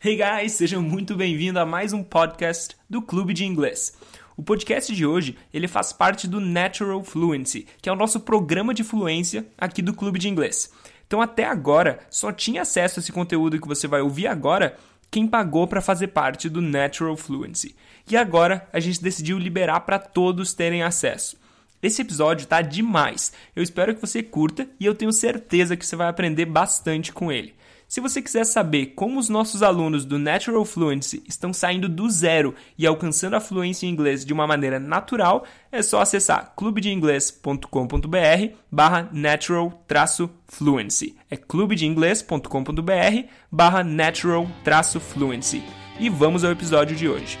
Hey guys, sejam muito bem-vindos a mais um podcast do Clube de Inglês. O podcast de hoje, ele faz parte do Natural Fluency, que é o nosso programa de fluência aqui do Clube de Inglês. Então até agora só tinha acesso a esse conteúdo que você vai ouvir agora quem pagou para fazer parte do Natural Fluency. E agora a gente decidiu liberar para todos terem acesso. Esse episódio tá demais. Eu espero que você curta e eu tenho certeza que você vai aprender bastante com ele. Se você quiser saber como os nossos alunos do Natural Fluency estão saindo do zero e alcançando a fluência em inglês de uma maneira natural, é só acessar clubedeinglês.com.br barra natural-fluency. É clubedeinglês.com.br barra natural-fluency. E vamos ao episódio de hoje.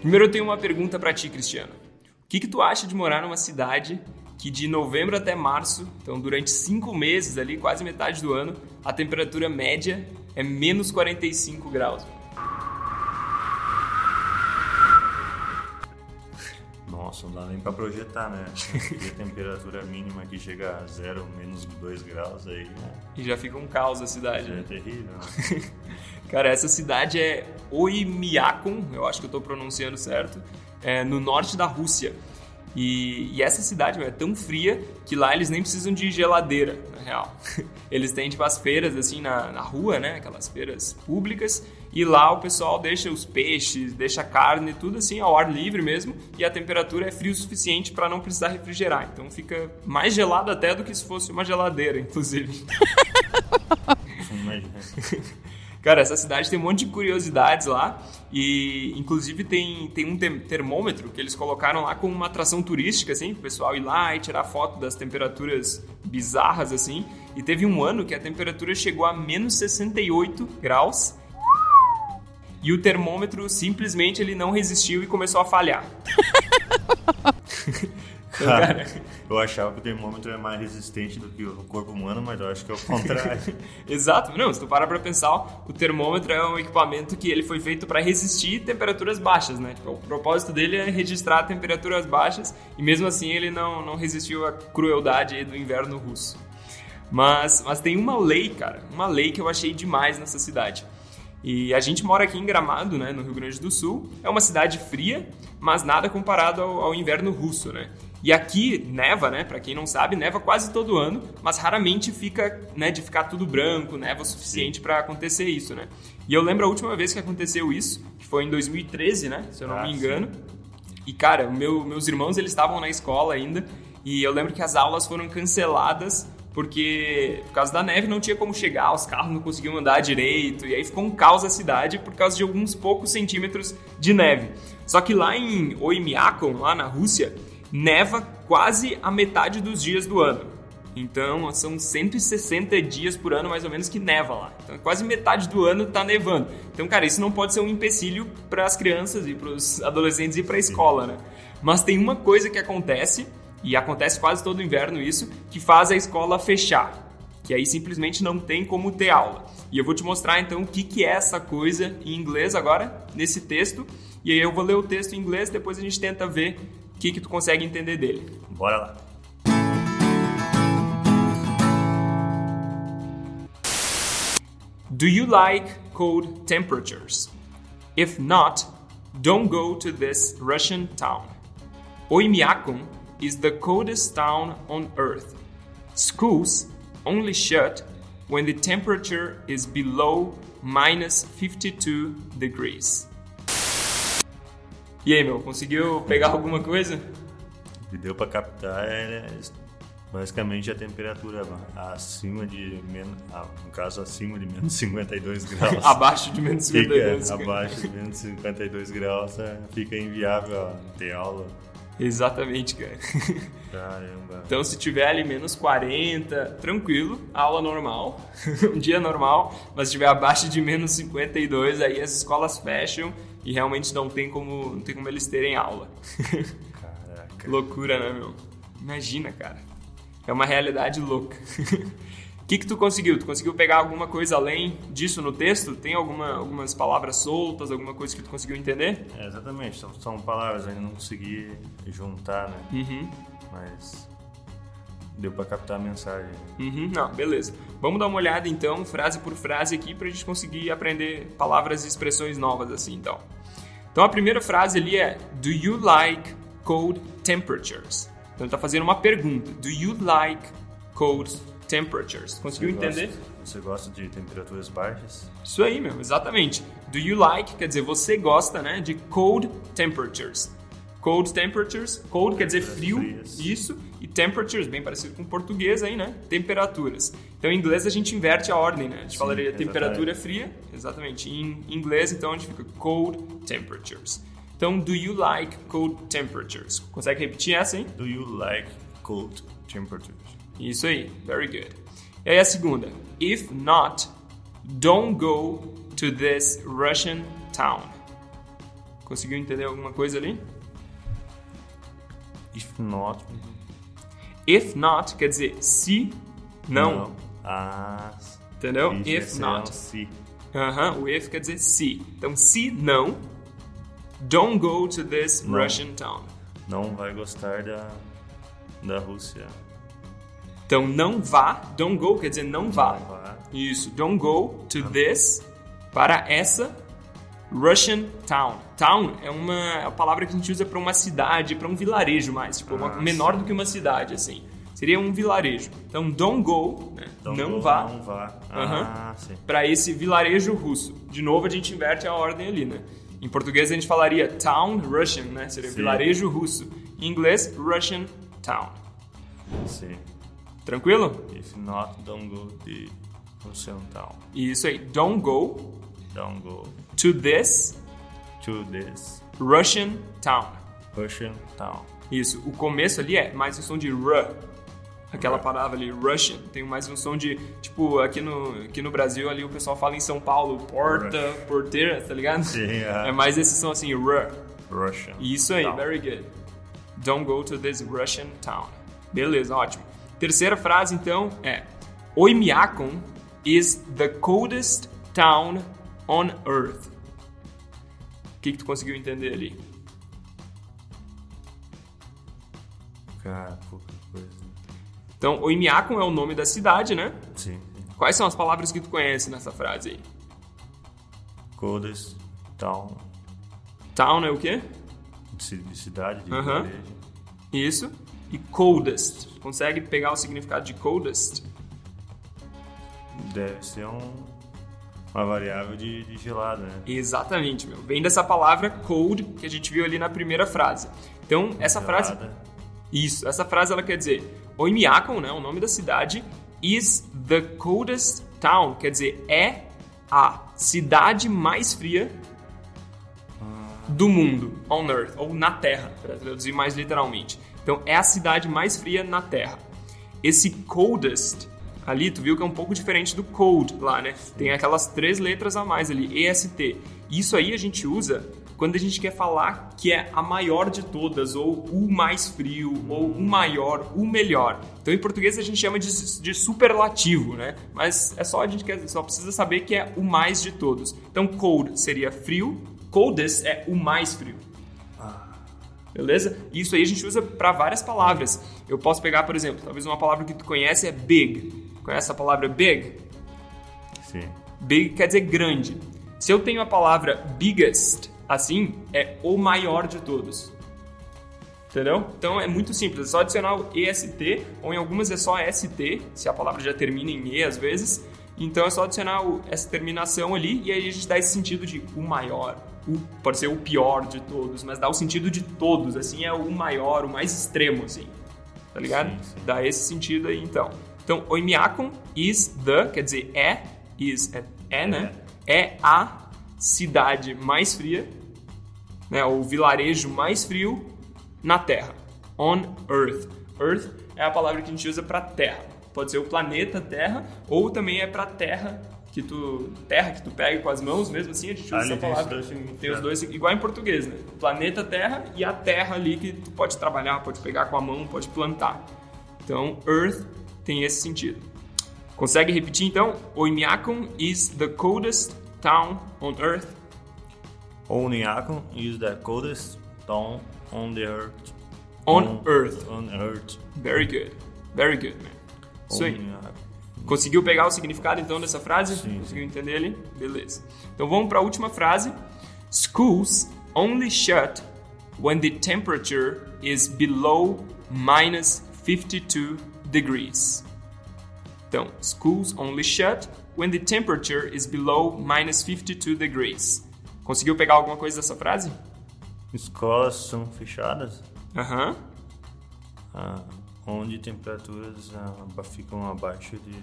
Primeiro eu tenho uma pergunta para ti, Cristiano. O que, que tu acha de morar numa cidade que de novembro até março, então durante cinco meses ali, quase metade do ano, a temperatura média é menos 45 graus? Nossa, não dá nem pra projetar, né? E a temperatura mínima que chega a zero, menos 2 graus aí. Né? E já fica um caos a cidade. É né? terrível. Né? Cara, essa cidade é Oymyakon, eu acho que eu estou pronunciando certo, é no norte da Rússia. E, e, essa cidade meu, é tão fria que lá eles nem precisam de geladeira, na real. Eles têm tipo as feiras assim na, na rua, né? Aquelas feiras públicas. E lá o pessoal deixa os peixes, deixa a carne, tudo assim ao ar livre mesmo. E a temperatura é frio o suficiente para não precisar refrigerar. Então fica mais gelado até do que se fosse uma geladeira, inclusive. Cara, essa cidade tem um monte de curiosidades lá e inclusive tem, tem um termômetro que eles colocaram lá como uma atração turística, assim, o pessoal ir lá e tirar foto das temperaturas bizarras, assim. E teve um ano que a temperatura chegou a menos 68 graus e o termômetro simplesmente ele não resistiu e começou a falhar. Então, cara, eu achava que o termômetro é mais resistente do que o corpo humano, mas eu acho que é o contrário. Exato. Não, se tu parar pra pensar, o termômetro é um equipamento que ele foi feito para resistir temperaturas baixas, né? Tipo, o propósito dele é registrar temperaturas baixas e mesmo assim ele não, não resistiu à crueldade do inverno russo. Mas, mas tem uma lei, cara, uma lei que eu achei demais nessa cidade. E a gente mora aqui em Gramado, né, no Rio Grande do Sul. É uma cidade fria, mas nada comparado ao, ao inverno russo, né? E aqui neva, né? Para quem não sabe, neva quase todo ano, mas raramente fica, né, de ficar tudo branco, neva o suficiente para acontecer isso, né? E eu lembro a última vez que aconteceu isso, que foi em 2013, né? Se eu não ah, me engano. Sim. E cara, meu, meus irmãos eles estavam na escola ainda, e eu lembro que as aulas foram canceladas porque por causa da neve não tinha como chegar, os carros não conseguiam andar direito, e aí ficou um caos a cidade por causa de alguns poucos centímetros de neve. Só que lá em Oymyakon, lá na Rússia, neva quase a metade dos dias do ano. Então, são 160 dias por ano, mais ou menos, que neva lá. Então, quase metade do ano está nevando. Então, cara, isso não pode ser um empecilho para as crianças e para os adolescentes ir para a escola, né? Mas tem uma coisa que acontece, e acontece quase todo inverno isso, que faz a escola fechar. Que aí simplesmente não tem como ter aula. E eu vou te mostrar então o que, que é essa coisa em inglês agora, nesse texto. E aí eu vou ler o texto em inglês, depois a gente tenta ver que, que tu consegue entender dele. Bora lá. Do you like cold temperatures? If not, don't go to this Russian town. Oymyakon is the coldest town on earth. Schools only shut when the temperature is below minus 52 degrees. E aí, meu, conseguiu pegar alguma coisa? O que deu para captar é basicamente a temperatura acima de menos, no caso acima de menos 52 graus. abaixo de menos 52 fica, Abaixo de menos 52 graus é, fica inviável ter aula. Exatamente, cara. Caramba. Então, se tiver ali menos 40, tranquilo, aula normal, um dia normal, mas se tiver abaixo de menos 52, aí as escolas fecham e realmente não tem como, não tem como eles terem aula. Caraca. Loucura, né, meu? Imagina, cara. É uma realidade louca. Que, que tu conseguiu? Tu conseguiu pegar alguma coisa além disso no texto? Tem alguma, algumas palavras soltas, alguma coisa que tu conseguiu entender? É, exatamente, são, são palavras, ainda não consegui juntar, né? Uhum. Mas deu para captar a mensagem. Uhum, não, beleza. Vamos dar uma olhada então, frase por frase aqui, pra gente conseguir aprender palavras e expressões novas assim, então. Então a primeira frase ali é Do you like cold temperatures? Então ele tá fazendo uma pergunta. Do you like cold temperatures. Conseguiu Você entender? Gosta, você gosta de temperaturas baixas? Isso aí, meu, exatamente. Do you like quer dizer você gosta, né, de cold temperatures. Cold temperatures, cold quer dizer frio, Frias. isso, e temperatures, bem parecido com português aí, né? Temperaturas. Então em inglês a gente inverte a ordem, né? A gente Sim, falaria exatamente. temperatura fria, exatamente. Em inglês, então a gente fica cold temperatures. Então, do you like cold temperatures? Consegue repetir essa, hein? Do you like cold temperatures? Isso aí, very good. E aí a segunda. If not, don't go to this Russian town. Conseguiu entender alguma coisa ali? If not, If not quer dizer se não, Ah, entendeu? if, é not. se. Aham, o if quer dizer se. Então, se não, don't go to this Não. Russian town. Não vai gostar da, da Rússia. Então, não vá, don't go quer dizer não vá. Não vá. Isso, don't go to this, para essa Russian town. Town é uma, é uma palavra que a gente usa para uma cidade, para um vilarejo mais, tipo, uma- Ah, menor do que uma cidade, assim. Seria um vilarejo. Então, don't go, né? Don't não go, vá Não vá. Ah, sim. para esse vilarejo russo. De novo, a gente inverte a ordem ali, né? Em português a gente falaria town Russian, né? Seria Sim. vilarejo russo. Em inglês, Russian town. Sim. Tranquilo? If not, don't go to Russian town. Isso aí. Don't go Don't go to this to this Russian town. Russian town. Isso. O começo ali é mais um som de R. Aquela R. palavra ali, Russian, tem mais um som de, tipo, aqui no, aqui no Brasil ali o pessoal fala em São Paulo, porta, porteira, tá ligado? Sim, ah. É mais esse som assim, R. Russian. Isso aí, town. very good. Don't go to this Russian town. Beleza, ótimo. Terceira frase então é: Oymyakon is the coldest town on earth. O que, que tu conseguiu entender ali? Cara, pouca coisa. Então, Oymyakon é o nome da cidade, né? Sim. Quais são as palavras que tu conhece nessa frase aí? Coldest town. Town é o quê? De ci- de cidade, de Aham. igreja. Isso. E coldest. Consegue pegar o significado de coldest? Deve ser um, uma variável de, de gelado, né? Exatamente, meu. Vem dessa palavra cold que a gente viu ali na primeira frase. Então, essa frase. Gelada. Isso, essa frase ela quer dizer Oymyakon, né, o nome da cidade, is the coldest town, quer dizer, é a cidade mais fria do mundo, on earth, ou na Terra, para traduzir mais literalmente. Então, é a cidade mais fria na Terra. Esse coldest ali, tu viu que é um pouco diferente do cold lá, né? Tem aquelas três letras a mais ali, EST. Isso aí a gente usa quando a gente quer falar que é a maior de todas, ou o mais frio, ou o maior, o melhor. Então, em português a gente chama de, de superlativo, né? Mas é só a gente quer, só precisa saber que é o mais de todos. Então, cold seria frio, coldest é o mais frio. Beleza? Isso aí a gente usa para várias palavras. Eu posso pegar, por exemplo, talvez uma palavra que tu conhece é big. Conhece a palavra big? Sim. Big quer dizer grande. Se eu tenho a palavra biggest, assim, é o maior de todos. Entendeu? Então é muito simples, é só adicionar o EST, ou em algumas é só ST, se a palavra já termina em E às vezes. Então é só adicionar o- essa terminação ali e aí a gente dá esse sentido de o maior. O, pode ser o pior de todos, mas dá o sentido de todos, assim, é o maior, o mais extremo, assim. Tá ligado? Sim, sim. Dá esse sentido aí, então. Então, Oymyakon is the, quer dizer, é, is, é, é né? É a cidade mais fria, né? O vilarejo mais frio na Terra. On Earth. Earth é a palavra que a gente usa para Terra. Pode ser o planeta Terra ou também é para Terra que tu terra que tu pega com as mãos mesmo assim a gente usa Ali essa palavra dois tem os dois igual em português né o planeta Terra e a Terra ali que tu pode trabalhar pode pegar com a mão pode plantar então Earth tem esse sentido Consegue repetir então? Oymyakon is the coldest town on earth. Onyakon is the coldest town on the earth. On earth. On earth. Very good. Very good, man. Isso aí. Conseguiu pegar o significado então dessa frase? Sim, Conseguiu entender ele? Beleza. Então vamos para a última frase. Schools only shut when the temperature is below minus 52 degrees. Então, schools only shut when the temperature is below minus 52 degrees. Conseguiu pegar alguma coisa dessa frase? Escolas são fechadas Aham. ah, onde temperaturas ah, ficam abaixo de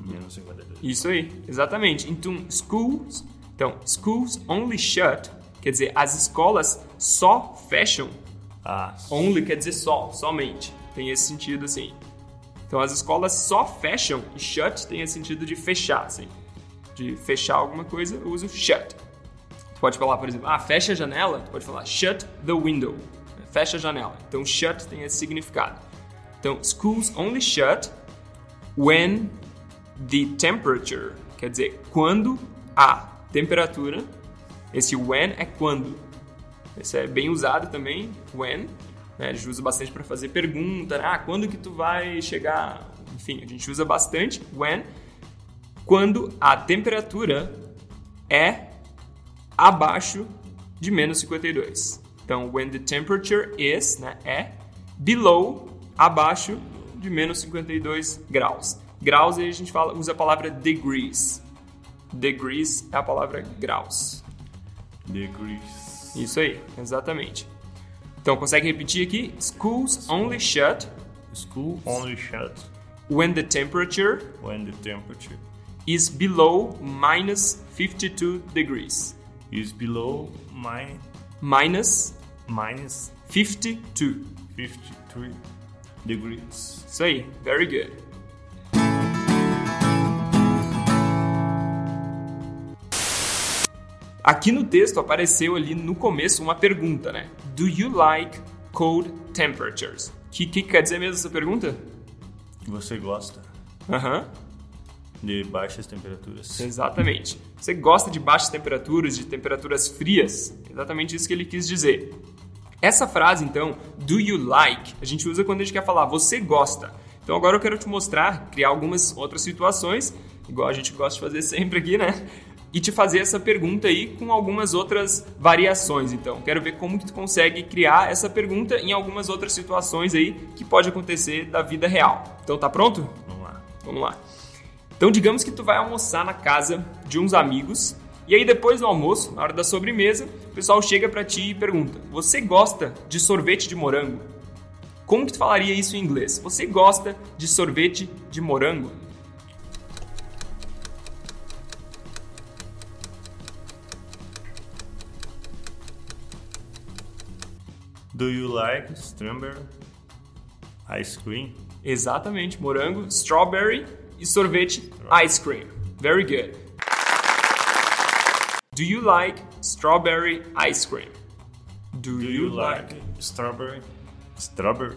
menos 52. Isso aí, exatamente. Então, schools, então, schools only shut, quer dizer, as escolas só fecham. Ah, Only quer dizer só, somente. Tem esse sentido assim. Então, as escolas só fecham e shut tem esse sentido de fechar, assim. De fechar alguma coisa, eu uso shut. Tu pode falar, por exemplo, ah, fecha a janela, tu pode falar shut the window. Fecha a janela. Então, shut tem esse significado. Então, schools only shut when the temperature, quer dizer, quando a temperatura, esse when é quando. Esse é bem usado também, when, né? A gente usa bastante para fazer pergunta, né? ah, quando que tu vai chegar? Enfim, a gente usa bastante when, quando a temperatura é abaixo de menos 52. Então, when the temperature is, né, é below, abaixo de menos 52 graus. Graus aí a gente fala, usa a palavra degrees. Degrees é a palavra graus. degrees. Isso aí, exatamente. Então, consegue repetir aqui? Schools only shut School only shut when the temperature when the temperature is below minus 52 degrees. is below mi- Minus minus 52. 53 degrees. Isso aí, very good. Aqui no texto apareceu ali no começo uma pergunta, né? Do you like cold temperatures? O que, que quer dizer mesmo essa pergunta? Você gosta Aham, de baixas temperaturas? exatamente. Você gosta de baixas temperaturas, de temperaturas frias? Exatamente isso que ele quis dizer. Essa frase, então, do you like, a gente usa quando a gente quer falar você gosta. Então agora eu quero te mostrar, criar algumas outras situações, igual a gente gosta de fazer sempre aqui, né? E te fazer essa pergunta aí com algumas outras variações. Então, quero ver como que tu consegue criar essa pergunta em algumas outras situações aí que pode acontecer da vida real. Então, tá pronto? Vamos lá. Vamos lá. Então, digamos que tu vai almoçar na casa de uns amigos e aí depois do almoço, na hora da sobremesa, o pessoal chega pra ti e pergunta: "Você gosta de sorvete de morango?" Como que tu falaria isso em inglês? Você gosta de sorvete de morango? Do you like strawberry ice cream? Exatamente, morango, strawberry e sorvete ice cream. Very good. Do you like strawberry ice cream? Do, Do you like strawberry? Strawberry?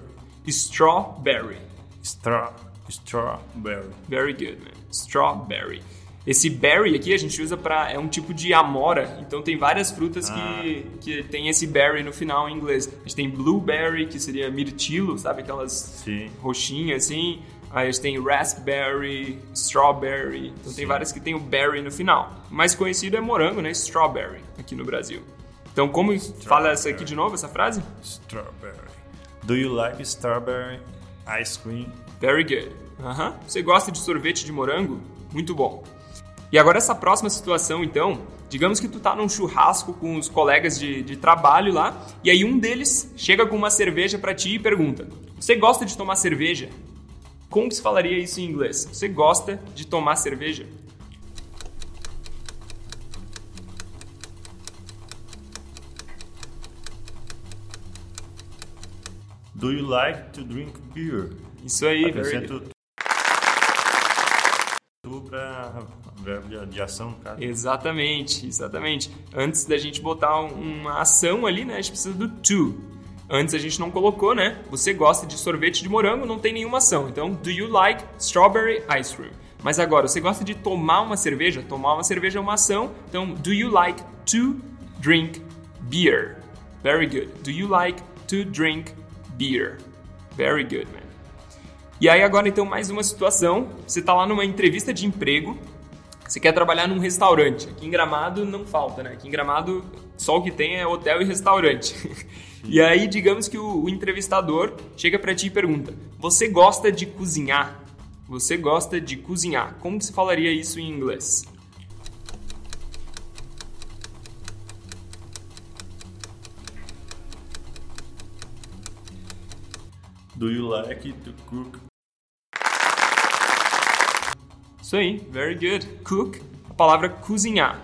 strawberry? Stra strawberry. Very good, man. Strawberry. Esse berry aqui a gente usa para é um tipo de amora, então tem várias frutas que, que tem esse berry no final em inglês. A gente tem blueberry, que seria mirtilo, sabe aquelas Sim. roxinhas assim. Aí gente tem raspberry, strawberry. Então tem Sim. várias que tem o berry no final. O mais conhecido é morango, né? Strawberry aqui no Brasil. Então como fala essa aqui de novo, essa frase? Strawberry. Do you like strawberry ice cream? Very good. Aham. Você gosta de sorvete de morango? Muito bom. E agora essa próxima situação, então, digamos que tu tá num churrasco com os colegas de, de trabalho lá, e aí um deles chega com uma cerveja pra ti e pergunta: Você gosta de tomar cerveja? Como que se falaria isso em inglês? Você gosta de tomar cerveja? Do you like to drink beer? Isso aí, Acrescento tu pra verbo de, de ação, caso. Exatamente, exatamente. Antes da gente botar um- uma ação ali, né, a gente precisa do to. Antes a gente não colocou, né? Você gosta de sorvete de morango, não tem nenhuma ação. Então, do you like strawberry ice cream? Mas agora, você gosta de tomar uma cerveja? Tomar uma cerveja é uma ação. Então, do you like to drink beer? Very good. Do you like to drink beer? Very good, man. E aí agora então mais uma situação. Você está lá numa entrevista de emprego. Você quer trabalhar num restaurante. Aqui em Gramado não falta, né? Aqui em Gramado só o que tem é hotel e restaurante. e aí digamos que o, o entrevistador chega para ti e pergunta: "Você gosta de cozinhar?" Você gosta de cozinhar. Como que se falaria isso em inglês? Do you like to cook? Isso aí, very good. Cook, a palavra cozinhar.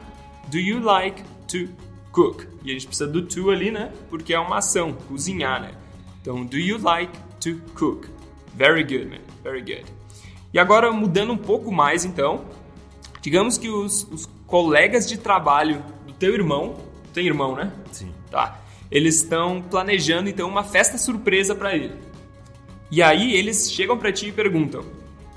Do you like to cook? E a gente precisa do to ali, né? Porque é uma ação, cozinhar, né? Então, do you like to cook? Very good, man. Very good. E agora, mudando um pouco mais, então, digamos que os, os colegas de trabalho do teu irmão, tem irmão, né? Sim. Tá. Eles estão planejando, então, uma festa surpresa para ele. E aí, eles chegam para ti e perguntam: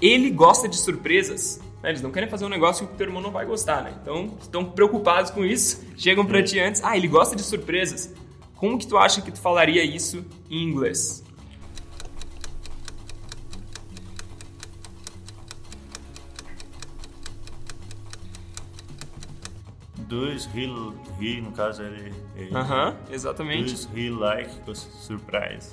ele gosta de surpresas? Né, Eles não querem fazer um negócio que o teu irmão não vai gostar, né? Então, estão preocupados com isso, chegam pra ti antes, ah, ele gosta de surpresas. Como que tu acha que tu falaria isso em inglês? Does he, he no caso ele. ele Aham, exatamente. Does he like surprise?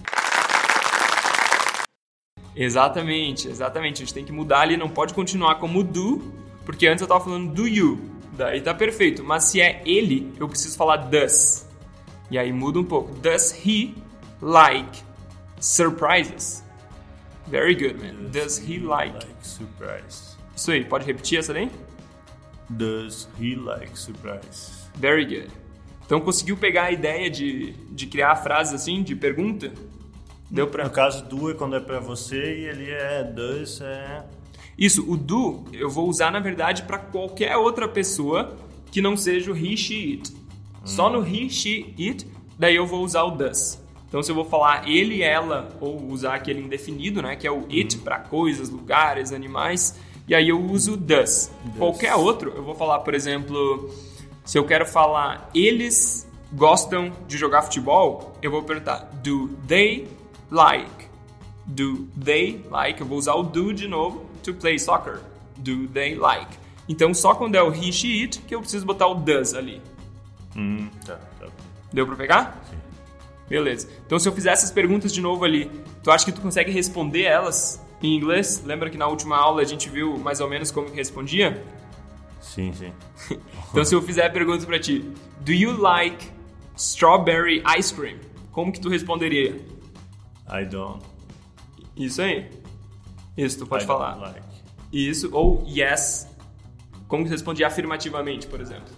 Exatamente, exatamente. A gente tem que mudar ali, não pode continuar como do, porque antes eu tava falando do you. Daí tá perfeito. Mas se é ele, eu preciso falar does. E aí muda um pouco. Does he like surprises? Very good, man. Does he like? Like surprise. Isso aí, pode repetir essa daí? Does he like surprise? Very good. Então conseguiu pegar a ideia de, de criar frases assim, de pergunta? Deu pra. No caso do é quando é pra você e ele é does é. Isso, o do eu vou usar na verdade para qualquer outra pessoa que não seja o he, she, it. Só no he, she, it, daí eu vou usar o does. Então se eu vou falar ele, ela ou usar aquele indefinido, né, que é o it para coisas, lugares, animais, e aí eu uso does. Qualquer outro, eu vou falar, por exemplo, se eu quero falar eles gostam de jogar futebol, eu vou perguntar do they like? Do they like? Eu vou usar o do de novo to play soccer. Do they like? Então só quando é o he, she, it que eu preciso botar o does ali. Hum, tá, tá. Deu pra pegar? Sim. Beleza. Então se eu fizer essas perguntas de novo ali, tu acha que tu consegue responder elas em inglês? Lembra que na última aula a gente viu mais ou menos como que respondia? Sim, sim. Então se eu fizer a pergunta pra ti, do you like strawberry ice cream? Como que tu responderia? I don't. Isso aí. Isso, tu pode I falar. Don't like. Isso, ou yes. Como que responde afirmativamente, por exemplo?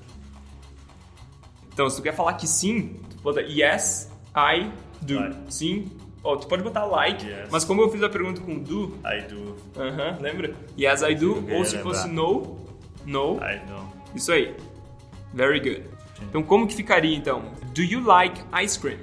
Então, se tu quer falar que sim, tu bota yes, I do. Like. Sim. Ou tu pode botar like, Yes. mas como eu fiz a pergunta com do, I do. aham, lembra? Yes, I do. Ou se fosse no, no. I don't. Isso aí. Very good. Então, como que ficaria então? Do you like ice cream?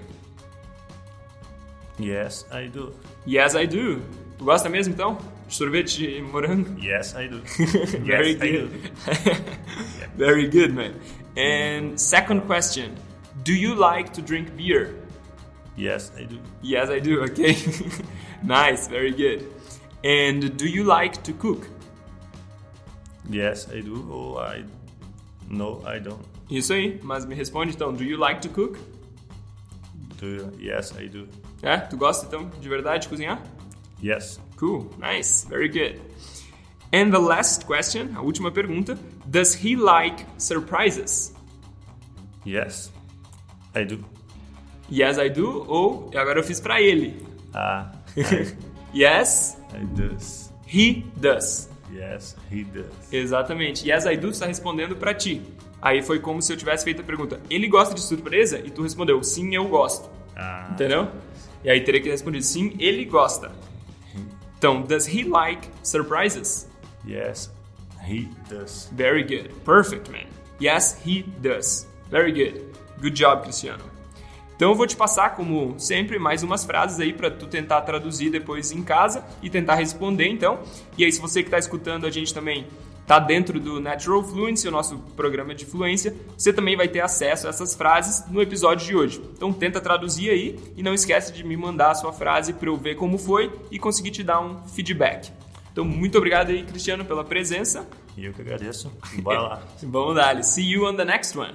Yes, I do. Yes, I do. Tu gosta mesmo então? De sorvete de morango? Yes, I do. Very yes, I good. do. Very good, man. And second question Do you like to drink beer? Yes, I do. Yes, I do, okay. nice, very good. And do you like to cook? Yes, I do. Oh, I. No, I don't. Isso aí, mas me responde então: Do you like to cook? Do you? Yes, I do. É? Tu gosta então de verdade de cozinhar? Yes. Cool, nice, very good. And the last question, a última pergunta: Does he like surprises? Yes, I do. Yes, I do. Ou agora eu fiz pra ele. Ah, Yes, I does. he does. Yes, he does. Exatamente. Yes, I do está respondendo pra ti. Aí foi como se eu tivesse feito a pergunta: Ele gosta de surpresa? E tu respondeu: Sim, eu gosto. Ah, Entendeu? E aí teria que responder: Sim, ele gosta. Então, does he like surprises? yes, he does. Very good. Perfect, man. Yes, he does. Very good. Good job, Cristiano. Então eu vou te passar, como sempre, mais umas frases aí para tu tentar traduzir depois em casa e tentar responder, então. E aí, se você que está escutando a gente também está dentro do Natural Fluency, o nosso programa de fluência, você também vai ter acesso a essas frases no episódio de hoje. Então tenta traduzir aí e não esquece de me mandar a sua frase para eu ver como foi e conseguir te dar um feedback. Então muito obrigado aí, Cristiano, pela presença. E eu que agradeço. Bora lá. Vamos dar. See you on the next one.